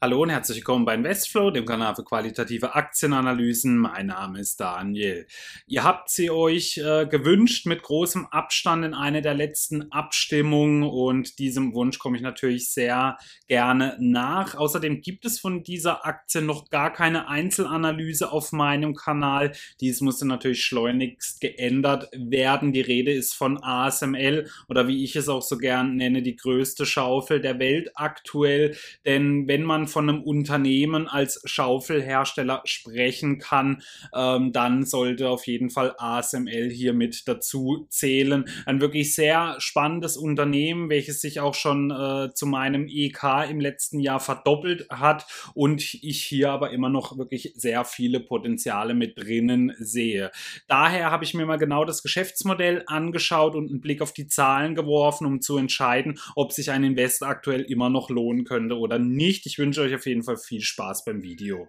Hallo und herzlich willkommen bei Investflow, dem Kanal für qualitative Aktienanalysen. Mein Name ist Daniel. Ihr habt sie euch äh, gewünscht mit großem Abstand in einer der letzten Abstimmungen und diesem Wunsch komme ich natürlich sehr gerne nach. Außerdem gibt es von dieser Aktie noch gar keine Einzelanalyse auf meinem Kanal. Dies musste natürlich schleunigst geändert werden. Die Rede ist von ASML oder wie ich es auch so gern nenne, die größte Schaufel der Welt aktuell. Denn wenn man von einem Unternehmen als Schaufelhersteller sprechen kann, ähm, dann sollte auf jeden Fall ASML hier mit dazu zählen. Ein wirklich sehr spannendes Unternehmen, welches sich auch schon äh, zu meinem EK im letzten Jahr verdoppelt hat und ich hier aber immer noch wirklich sehr viele Potenziale mit drinnen sehe. Daher habe ich mir mal genau das Geschäftsmodell angeschaut und einen Blick auf die Zahlen geworfen, um zu entscheiden, ob sich ein Invest aktuell immer noch lohnen könnte oder nicht. Ich wünsche euch auf jeden Fall viel Spaß beim Video.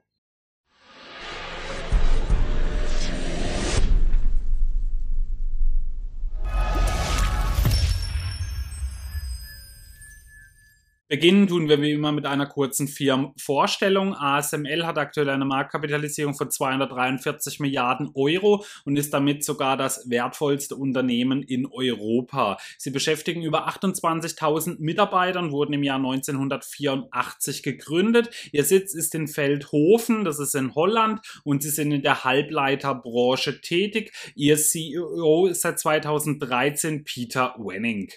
Beginnen tun wir wie immer mit einer kurzen Firmenvorstellung. ASML hat aktuell eine Marktkapitalisierung von 243 Milliarden Euro und ist damit sogar das wertvollste Unternehmen in Europa. Sie beschäftigen über 28.000 Mitarbeiter wurden im Jahr 1984 gegründet. Ihr Sitz ist in Feldhofen, das ist in Holland und sie sind in der Halbleiterbranche tätig. Ihr CEO ist seit 2013 Peter Wenning.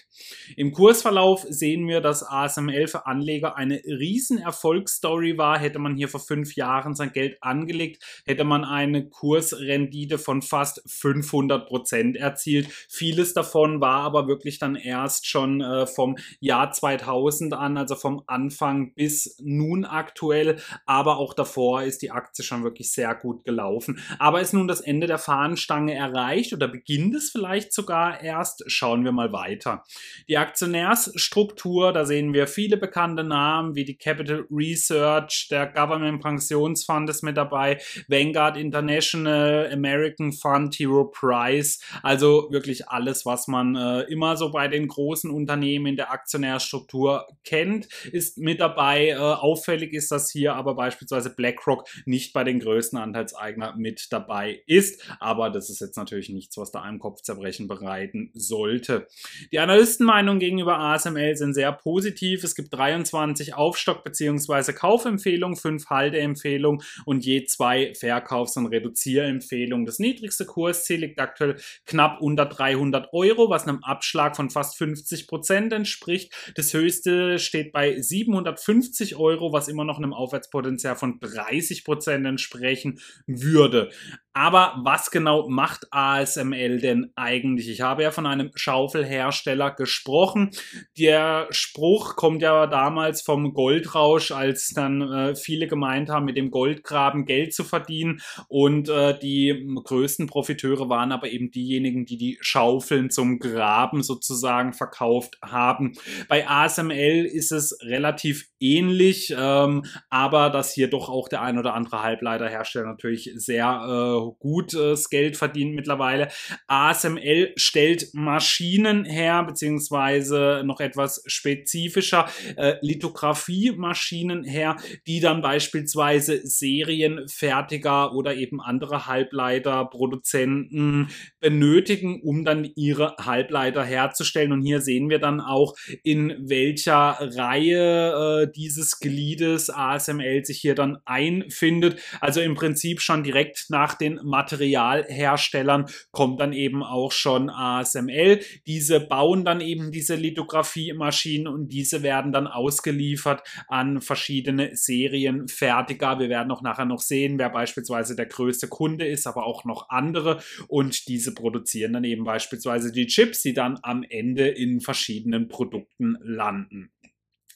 Im Kursverlauf sehen wir, dass ASML aktuell für Anleger eine riesen Erfolgsstory war. Hätte man hier vor fünf Jahren sein Geld angelegt, hätte man eine Kursrendite von fast 500 Prozent erzielt. Vieles davon war aber wirklich dann erst schon äh, vom Jahr 2000 an, also vom Anfang bis nun aktuell. Aber auch davor ist die Aktie schon wirklich sehr gut gelaufen. Aber ist nun das Ende der Fahnenstange erreicht oder beginnt es vielleicht sogar erst? Schauen wir mal weiter. Die Aktionärsstruktur, da sehen wir viele viele bekannte Namen wie die Capital Research, der Government Pensionsfund ist mit dabei, Vanguard International, American Fund, Hero Price, also wirklich alles, was man äh, immer so bei den großen Unternehmen in der Aktionärstruktur kennt, ist mit dabei. Äh, auffällig ist, dass hier aber beispielsweise BlackRock nicht bei den größten Anteilseigner mit dabei ist, aber das ist jetzt natürlich nichts, was da einem Kopfzerbrechen bereiten sollte. Die Analystenmeinungen gegenüber ASML sind sehr positiv. Es gibt gibt 23 Aufstock- bzw. Kaufempfehlungen, 5 Halteempfehlungen und je zwei Verkaufs- und Reduzierempfehlungen. Das niedrigste Kursziel liegt aktuell knapp unter 300 Euro, was einem Abschlag von fast 50 Prozent entspricht. Das höchste steht bei 750 Euro, was immer noch einem Aufwärtspotenzial von 30 Prozent entsprechen würde. Aber was genau macht ASML denn eigentlich? Ich habe ja von einem Schaufelhersteller gesprochen. Der Spruch kommt ja damals vom Goldrausch, als dann äh, viele gemeint haben, mit dem Goldgraben Geld zu verdienen. Und äh, die größten Profiteure waren aber eben diejenigen, die die Schaufeln zum Graben sozusagen verkauft haben. Bei ASML ist es relativ ähnlich, ähm, aber dass hier doch auch der ein oder andere Halbleiterhersteller natürlich sehr äh, gutes Geld verdient mittlerweile. ASML stellt Maschinen her, beziehungsweise noch etwas spezifischer äh, Lithografie-Maschinen her, die dann beispielsweise Serienfertiger oder eben andere Halbleiterproduzenten benötigen, um dann ihre Halbleiter herzustellen. Und hier sehen wir dann auch, in welcher Reihe äh, dieses Gliedes ASML sich hier dann einfindet. Also im Prinzip schon direkt nach den Materialherstellern kommt dann eben auch schon ASML. Diese bauen dann eben diese Lithografie-Maschinen und diese werden dann ausgeliefert an verschiedene Serienfertiger. Wir werden auch nachher noch sehen, wer beispielsweise der größte Kunde ist, aber auch noch andere. Und diese produzieren dann eben beispielsweise die Chips, die dann am Ende in verschiedenen Produkten landen.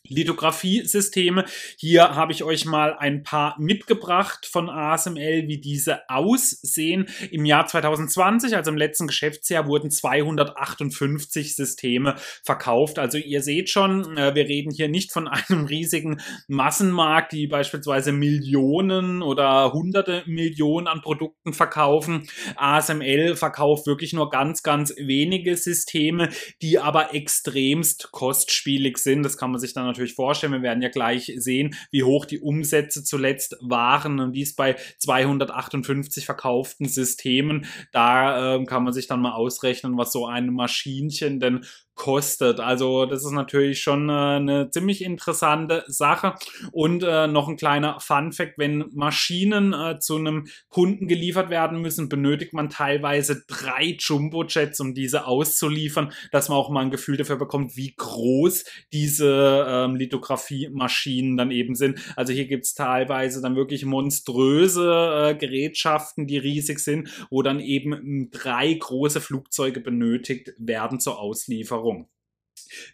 Lithografiesysteme. Hier habe ich euch mal ein paar mitgebracht von ASML, wie diese aussehen. Im Jahr 2020, also im letzten Geschäftsjahr, wurden 258 Systeme verkauft. Also ihr seht schon, äh, wir reden hier nicht von einem riesigen Massenmarkt, die beispielsweise Millionen oder hunderte Millionen an Produkten verkaufen. ASML verkauft wirklich nur ganz, ganz wenige Systeme, die aber extremst kostspielig sind. Das kann man sich dann natürlich natürlich vorstellen. Wir werden ja gleich sehen, wie hoch die Umsätze zuletzt waren und dies bei 258 verkauften Systemen. Da äh, kann man sich dann mal ausrechnen, was so ein Maschinchen denn kostet. Also das ist natürlich schon äh, eine ziemlich interessante Sache. Und äh, noch ein kleiner Fun fact, wenn Maschinen äh, zu einem Kunden geliefert werden müssen, benötigt man teilweise drei Jumbo-Jets, um diese auszuliefern, dass man auch mal ein Gefühl dafür bekommt, wie groß diese ähm, Lithografie-Maschinen dann eben sind. Also hier gibt es teilweise dann wirklich monströse äh, Gerätschaften, die riesig sind, wo dann eben drei große Flugzeuge benötigt werden zur Auslieferung. врагом.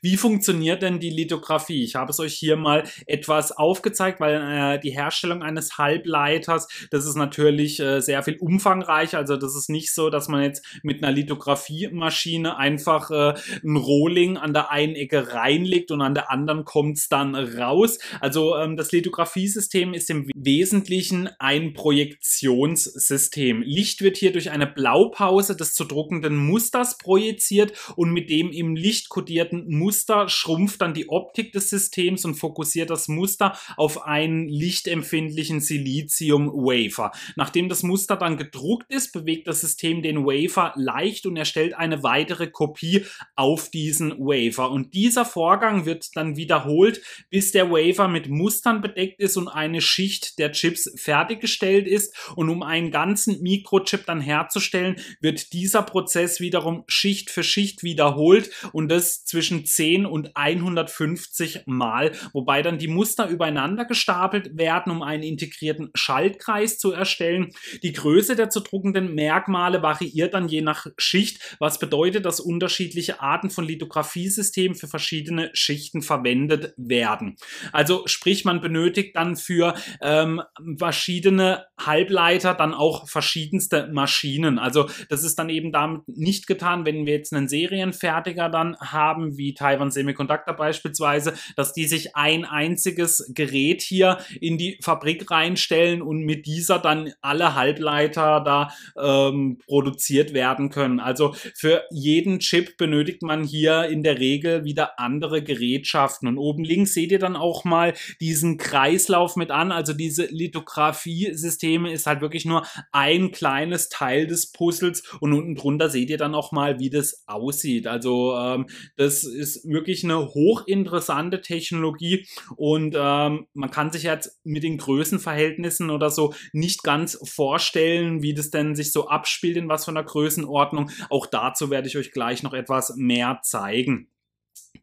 Wie funktioniert denn die Lithografie? Ich habe es euch hier mal etwas aufgezeigt, weil äh, die Herstellung eines Halbleiters, das ist natürlich äh, sehr viel umfangreicher. Also das ist nicht so, dass man jetzt mit einer Lithografiemaschine einfach äh, ein Rohling an der einen Ecke reinlegt und an der anderen kommt es dann raus. Also ähm, das Lithografiesystem ist im Wesentlichen ein Projektionssystem. Licht wird hier durch eine Blaupause des zu druckenden Musters projiziert und mit dem im Licht kodierten Muster schrumpft dann die Optik des Systems und fokussiert das Muster auf einen lichtempfindlichen Silizium-Wafer. Nachdem das Muster dann gedruckt ist, bewegt das System den Wafer leicht und erstellt eine weitere Kopie auf diesen Wafer. Und dieser Vorgang wird dann wiederholt, bis der Wafer mit Mustern bedeckt ist und eine Schicht der Chips fertiggestellt ist. Und um einen ganzen Mikrochip dann herzustellen, wird dieser Prozess wiederum Schicht für Schicht wiederholt und das zwischen zwischen 10 und 150 Mal, wobei dann die Muster übereinander gestapelt werden, um einen integrierten Schaltkreis zu erstellen. Die Größe der zu druckenden Merkmale variiert dann je nach Schicht, was bedeutet, dass unterschiedliche Arten von Lithografiesystemen für verschiedene Schichten verwendet werden. Also sprich, man benötigt dann für ähm, verschiedene Halbleiter dann auch verschiedenste Maschinen. Also das ist dann eben damit nicht getan, wenn wir jetzt einen Serienfertiger dann haben, wie wie Taiwan Semiconductor beispielsweise, dass die sich ein einziges Gerät hier in die Fabrik reinstellen und mit dieser dann alle Halbleiter da ähm, produziert werden können. Also für jeden Chip benötigt man hier in der Regel wieder andere Gerätschaften. Und oben links seht ihr dann auch mal diesen Kreislauf mit an. Also diese Lithografie-Systeme ist halt wirklich nur ein kleines Teil des Puzzles und unten drunter seht ihr dann auch mal, wie das aussieht. Also ähm, das ist wirklich eine hochinteressante Technologie und ähm, man kann sich jetzt mit den Größenverhältnissen oder so nicht ganz vorstellen, wie das denn sich so abspielt, in was von der Größenordnung. Auch dazu werde ich euch gleich noch etwas mehr zeigen.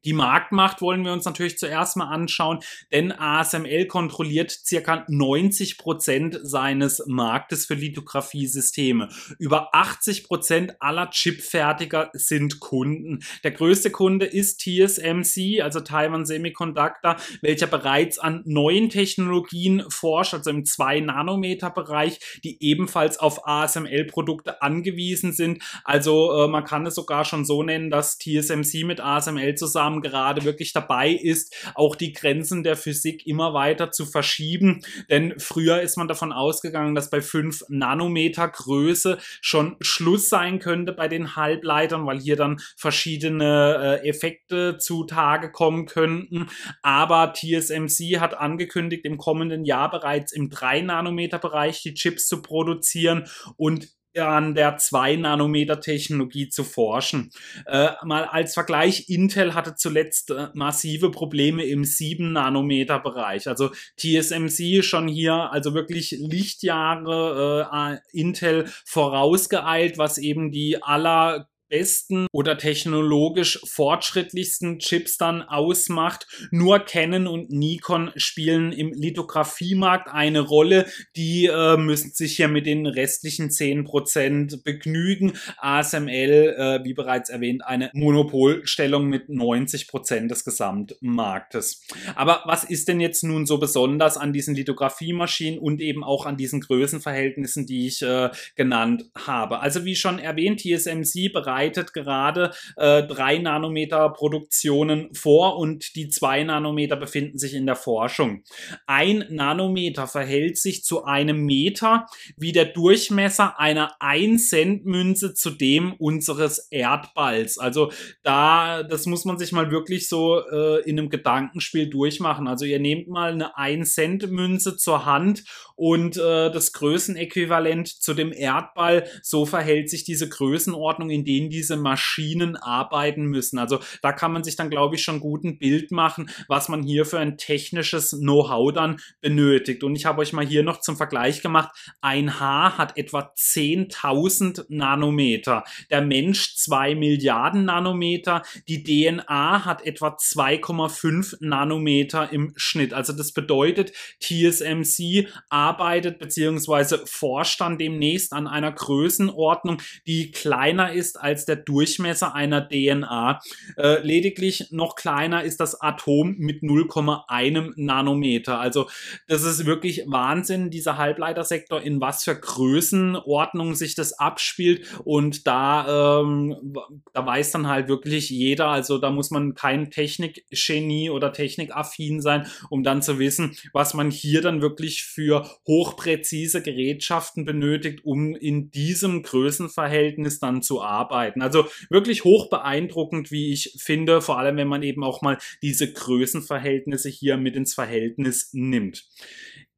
Die Marktmacht wollen wir uns natürlich zuerst mal anschauen, denn ASML kontrolliert circa 90 Prozent seines Marktes für Lithografiesysteme. Über 80 Prozent aller Chipfertiger sind Kunden. Der größte Kunde ist TSMC, also Taiwan Semiconductor, welcher bereits an neuen Technologien forscht, also im 2-Nanometer-Bereich, die ebenfalls auf ASML-Produkte angewiesen sind. Also äh, man kann es sogar schon so nennen, dass TSMC mit ASML zusammen Maßnahmen gerade wirklich dabei ist, auch die Grenzen der Physik immer weiter zu verschieben. Denn früher ist man davon ausgegangen, dass bei 5 Nanometer Größe schon Schluss sein könnte bei den Halbleitern, weil hier dann verschiedene äh, Effekte zutage kommen könnten. Aber TSMC hat angekündigt, im kommenden Jahr bereits im 3 Nanometer Bereich die Chips zu produzieren und an der 2-Nanometer-Technologie zu forschen. Äh, mal als Vergleich, Intel hatte zuletzt äh, massive Probleme im 7-Nanometer-Bereich. Also TSMC schon hier, also wirklich Lichtjahre äh, Intel vorausgeeilt, was eben die aller besten oder technologisch fortschrittlichsten Chips dann ausmacht. Nur Canon und Nikon spielen im Lithografiemarkt eine Rolle. Die äh, müssen sich hier mit den restlichen 10% begnügen. ASML, äh, wie bereits erwähnt, eine Monopolstellung mit 90% des Gesamtmarktes. Aber was ist denn jetzt nun so besonders an diesen Lithografiemaschinen und eben auch an diesen Größenverhältnissen, die ich äh, genannt habe? Also wie schon erwähnt, TSMC bereits bereitet gerade äh, 3 Nanometer Produktionen vor und die 2 Nanometer befinden sich in der Forschung. Ein Nanometer verhält sich zu einem Meter wie der Durchmesser einer 1 Cent Münze zu dem unseres Erdballs. Also da, das muss man sich mal wirklich so äh, in einem Gedankenspiel durchmachen. Also ihr nehmt mal eine 1 Cent Münze zur Hand und äh, das Größenäquivalent zu dem Erdball. So verhält sich diese Größenordnung, in denen diese Maschinen arbeiten müssen. Also da kann man sich dann, glaube ich, schon gut ein Bild machen, was man hier für ein technisches Know-how dann benötigt. Und ich habe euch mal hier noch zum Vergleich gemacht. Ein Haar hat etwa 10.000 Nanometer. Der Mensch 2 Milliarden Nanometer. Die DNA hat etwa 2,5 Nanometer im Schnitt. Also das bedeutet, TSMC arbeitet bzw. forscht dann demnächst an einer Größenordnung, die kleiner ist als der Durchmesser einer DNA. Äh, lediglich noch kleiner ist das Atom mit 0,1 Nanometer. Also das ist wirklich Wahnsinn, dieser Halbleitersektor, in was für Größenordnung sich das abspielt. Und da, ähm, da weiß dann halt wirklich jeder, also da muss man kein Technikgenie oder technikaffin sein, um dann zu wissen, was man hier dann wirklich für hochpräzise Gerätschaften benötigt, um in diesem Größenverhältnis dann zu arbeiten. Also wirklich hoch beeindruckend, wie ich finde, vor allem wenn man eben auch mal diese Größenverhältnisse hier mit ins Verhältnis nimmt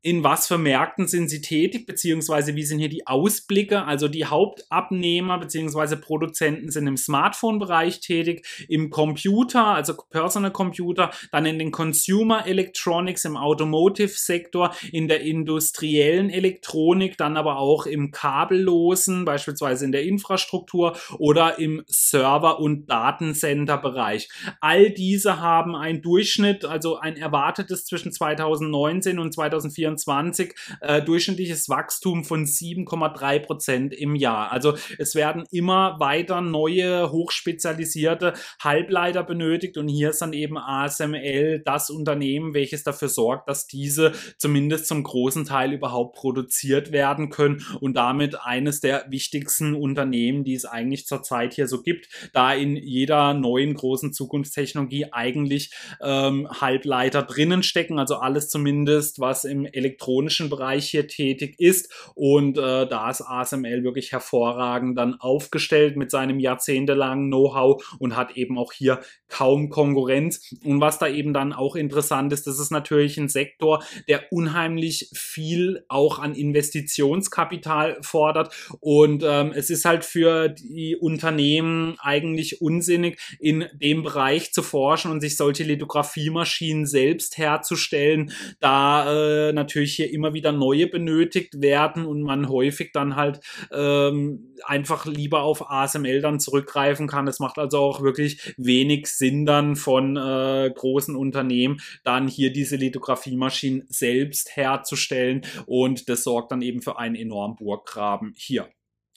in was für Märkten sind sie tätig, beziehungsweise wie sind hier die Ausblicke. Also die Hauptabnehmer beziehungsweise Produzenten sind im Smartphone-Bereich tätig, im Computer, also Personal Computer, dann in den Consumer Electronics, im Automotive-Sektor, in der industriellen Elektronik, dann aber auch im kabellosen, beispielsweise in der Infrastruktur oder im Server- und Datencenter-Bereich. All diese haben einen Durchschnitt, also ein erwartetes zwischen 2019 und 2024 2024 äh, durchschnittliches Wachstum von 7,3 Prozent im Jahr. Also es werden immer weiter neue hochspezialisierte Halbleiter benötigt und hier ist dann eben ASML das Unternehmen, welches dafür sorgt, dass diese zumindest zum großen Teil überhaupt produziert werden können und damit eines der wichtigsten Unternehmen, die es eigentlich zurzeit hier so gibt, da in jeder neuen großen Zukunftstechnologie eigentlich ähm, Halbleiter drinnen stecken, also alles zumindest, was im elektronischen Bereich hier tätig ist. Und äh, da ist ASML wirklich hervorragend dann aufgestellt mit seinem jahrzehntelangen Know-how und hat eben auch hier kaum Konkurrenz. Und was da eben dann auch interessant ist, das ist natürlich ein Sektor, der unheimlich viel auch an Investitionskapital fordert. Und ähm, es ist halt für die Unternehmen eigentlich unsinnig, in dem Bereich zu forschen und sich solche Lithografiemaschinen selbst herzustellen, da äh, natürlich hier immer wieder neue benötigt werden und man häufig dann halt ähm, einfach lieber auf ASML dann zurückgreifen kann. Es macht also auch wirklich wenig Sinn dann von äh, großen Unternehmen dann hier diese Lithografiemaschinen selbst herzustellen und das sorgt dann eben für einen enormen Burggraben hier.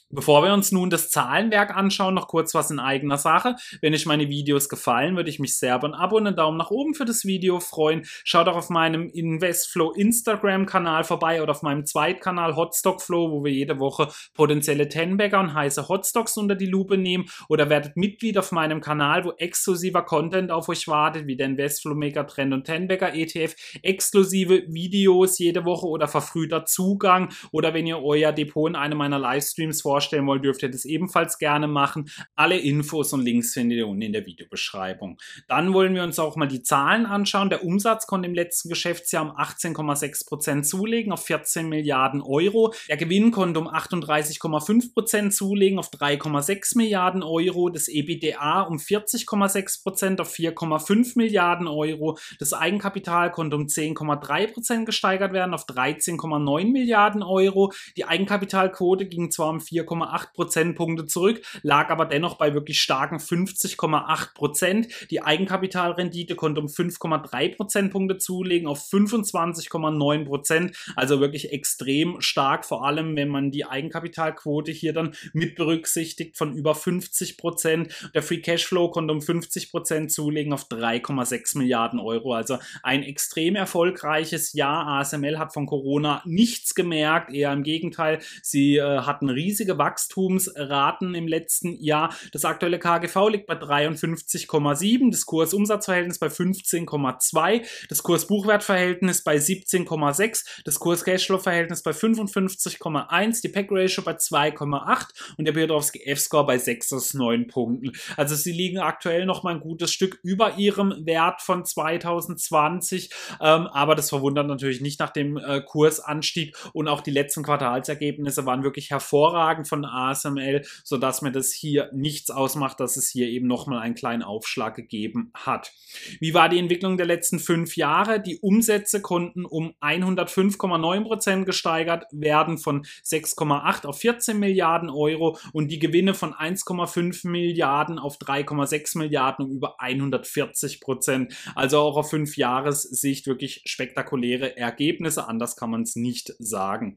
Bevor wir uns nun das Zahlenwerk anschauen, noch kurz was in eigener Sache. Wenn euch meine Videos gefallen, würde ich mich sehr über ein Abo und einen Daumen nach oben für das Video freuen. Schaut auch auf meinem Investflow Instagram-Kanal vorbei oder auf meinem Zweitkanal Hotstockflow, wo wir jede Woche potenzielle Tenbagger und heiße Hotstocks unter die Lupe nehmen. Oder werdet Mitglied auf meinem Kanal, wo exklusiver Content auf euch wartet, wie der Investflow Megatrend und Tenbagger ETF. Exklusive Videos jede Woche oder verfrühter Zugang. Oder wenn ihr euer Depot in einem meiner Livestreams vorstellt, vorstellen wollt, dürft ihr das ebenfalls gerne machen. Alle Infos und Links findet ihr unten in der Videobeschreibung. Dann wollen wir uns auch mal die Zahlen anschauen. Der Umsatz konnte im letzten Geschäftsjahr um 18,6 Prozent zulegen auf 14 Milliarden Euro. Der Gewinn konnte um 38,5 Prozent zulegen auf 3,6 Milliarden Euro. Das EBITDA um 40,6 Prozent auf 4,5 Milliarden Euro. Das Eigenkapital konnte um 10,3 Prozent gesteigert werden auf 13,9 Milliarden Euro. Die Eigenkapitalquote ging zwar um 4, 4,8 Prozentpunkte zurück, lag aber dennoch bei wirklich starken 50,8 Prozent. Die Eigenkapitalrendite konnte um 5,3 Prozentpunkte zulegen auf 25,9 Prozent. Also wirklich extrem stark, vor allem wenn man die Eigenkapitalquote hier dann mit berücksichtigt von über 50 Prozent. Der Free Cashflow konnte um 50 Prozent zulegen auf 3,6 Milliarden Euro. Also ein extrem erfolgreiches Jahr. ASML hat von Corona nichts gemerkt, eher im Gegenteil. Sie äh, hatten riesige Wachstumsraten im letzten Jahr. Das aktuelle KGV liegt bei 53,7, das Kursumsatzverhältnis bei 15,2, das Kurs-Buchwert-Verhältnis bei 17,6, das Kurs-Cashflow-Verhältnis bei 55,1, die PEC-Ratio bei 2,8 und der Biodorowski F-Score bei 6 aus 9 Punkten. Also sie liegen aktuell noch mal ein gutes Stück über ihrem Wert von 2020, ähm, aber das verwundert natürlich nicht nach dem äh, Kursanstieg und auch die letzten Quartalsergebnisse waren wirklich hervorragend von ASML, sodass mir das hier nichts ausmacht, dass es hier eben nochmal einen kleinen Aufschlag gegeben hat. Wie war die Entwicklung der letzten fünf Jahre? Die Umsätze konnten um 105,9 Prozent gesteigert werden von 6,8 auf 14 Milliarden Euro und die Gewinne von 1,5 Milliarden auf 3,6 Milliarden um über 140 Prozent. Also auch auf fünf Jahressicht wirklich spektakuläre Ergebnisse. Anders kann man es nicht sagen.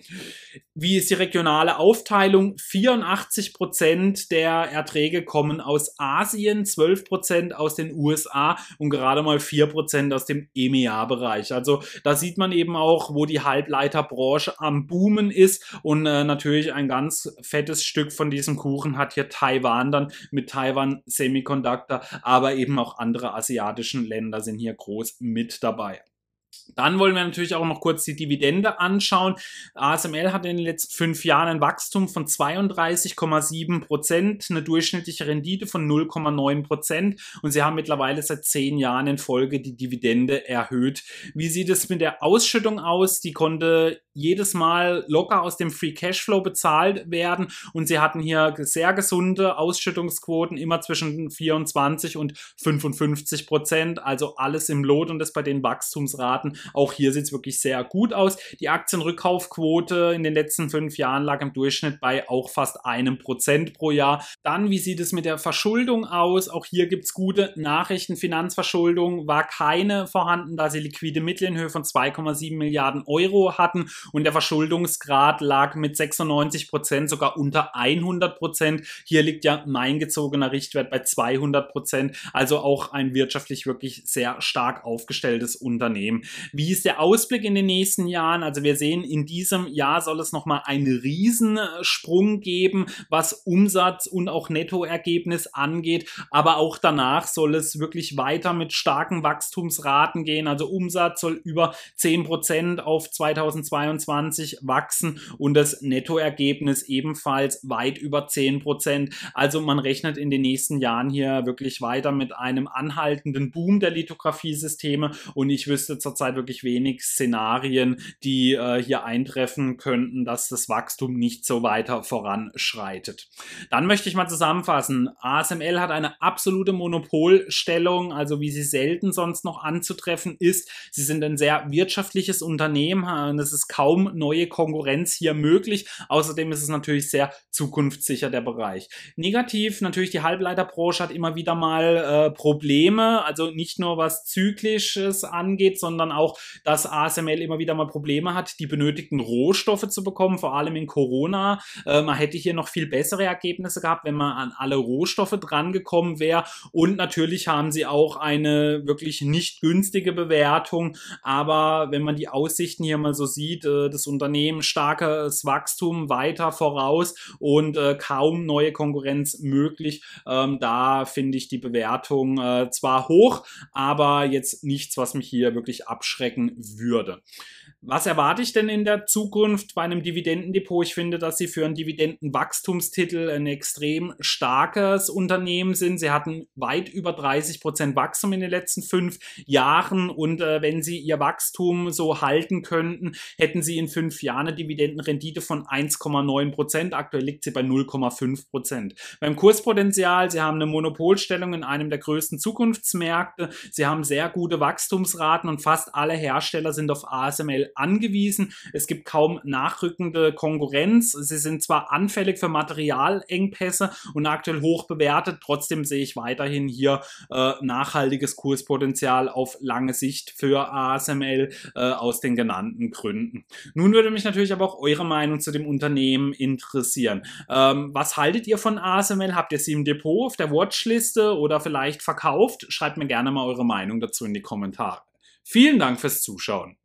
Wie ist die regionale Aufteilung? 84 Prozent der Erträge kommen aus Asien, 12 Prozent aus den USA und gerade mal 4 Prozent aus dem EMEA-Bereich. Also da sieht man eben auch, wo die Halbleiterbranche am Boomen ist und äh, natürlich ein ganz fettes Stück von diesem Kuchen hat hier Taiwan dann mit Taiwan Semiconductor, aber eben auch andere asiatischen Länder sind hier groß mit dabei. Dann wollen wir natürlich auch noch kurz die Dividende anschauen. ASML hat in den letzten fünf Jahren ein Wachstum von 32,7 Prozent, eine durchschnittliche Rendite von 0,9 Prozent und sie haben mittlerweile seit zehn Jahren in Folge die Dividende erhöht. Wie sieht es mit der Ausschüttung aus? Die konnte jedes Mal locker aus dem Free Cashflow bezahlt werden und sie hatten hier sehr gesunde Ausschüttungsquoten, immer zwischen 24 und 55 Prozent, also alles im Lot und das bei den Wachstumsraten. Auch hier sieht es wirklich sehr gut aus. Die Aktienrückkaufquote in den letzten fünf Jahren lag im Durchschnitt bei auch fast einem Prozent pro Jahr. Dann, wie sieht es mit der Verschuldung aus? Auch hier gibt es gute Nachrichten. Finanzverschuldung war keine vorhanden, da sie liquide Mittel in Höhe von 2,7 Milliarden Euro hatten und der Verschuldungsgrad lag mit 96 Prozent sogar unter 100 Prozent. Hier liegt ja mein gezogener Richtwert bei 200 Prozent, also auch ein wirtschaftlich wirklich sehr stark aufgestelltes Unternehmen. Wie ist der Ausblick in den nächsten Jahren? Also wir sehen, in diesem Jahr soll es nochmal einen Riesensprung geben, was Umsatz und auch Nettoergebnis angeht, aber auch danach soll es wirklich weiter mit starken Wachstumsraten gehen. Also Umsatz soll über 10 Prozent auf 2022 2022 wachsen und das Nettoergebnis ebenfalls weit über 10 Prozent. Also man rechnet in den nächsten Jahren hier wirklich weiter mit einem anhaltenden Boom der Lithografiesysteme und ich wüsste zurzeit wirklich wenig Szenarien, die äh, hier eintreffen könnten, dass das Wachstum nicht so weiter voranschreitet. Dann möchte ich mal zusammenfassen. ASML hat eine absolute Monopolstellung, also wie sie selten sonst noch anzutreffen ist. Sie sind ein sehr wirtschaftliches Unternehmen und es ist kaum neue Konkurrenz hier möglich. Außerdem ist es natürlich sehr zukunftssicher, der Bereich. Negativ natürlich die Halbleiterbranche hat immer wieder mal äh, Probleme, also nicht nur was Zyklisches angeht, sondern auch, dass ASML immer wieder mal Probleme hat, die benötigten Rohstoffe zu bekommen, vor allem in Corona. Äh, man hätte hier noch viel bessere Ergebnisse gehabt, wenn man an alle Rohstoffe drangekommen wäre. Und natürlich haben sie auch eine wirklich nicht günstige Bewertung. Aber wenn man die Aussichten hier mal so sieht, äh, das Unternehmen starkes Wachstum weiter voraus und äh, kaum neue Konkurrenz möglich. Ähm, da finde ich die Bewertung äh, zwar hoch, aber jetzt nichts, was mich hier wirklich abschrecken würde. Was erwarte ich denn in der Zukunft bei einem Dividendendepot? Ich finde, dass sie für einen Dividendenwachstumstitel ein extrem starkes Unternehmen sind. Sie hatten weit über 30 Prozent Wachstum in den letzten fünf Jahren und äh, wenn sie ihr Wachstum so halten könnten, hätten sie in fünf Jahren eine Dividendenrendite von 1,9 Prozent. Aktuell liegt sie bei 0,5 Prozent. Beim Kurspotenzial, sie haben eine Monopolstellung in einem der größten Zukunftsmärkte. Sie haben sehr gute Wachstumsraten und fast alle Hersteller sind auf ASML angewiesen. Es gibt kaum nachrückende Konkurrenz. Sie sind zwar anfällig für Materialengpässe und aktuell hoch bewertet, trotzdem sehe ich weiterhin hier äh, nachhaltiges Kurspotenzial auf lange Sicht für ASML äh, aus den genannten Gründen. Nun würde mich natürlich aber auch eure Meinung zu dem Unternehmen interessieren. Ähm, was haltet ihr von ASML? Habt ihr sie im Depot auf der Watchliste oder vielleicht verkauft? Schreibt mir gerne mal eure Meinung dazu in die Kommentare. Vielen Dank fürs Zuschauen.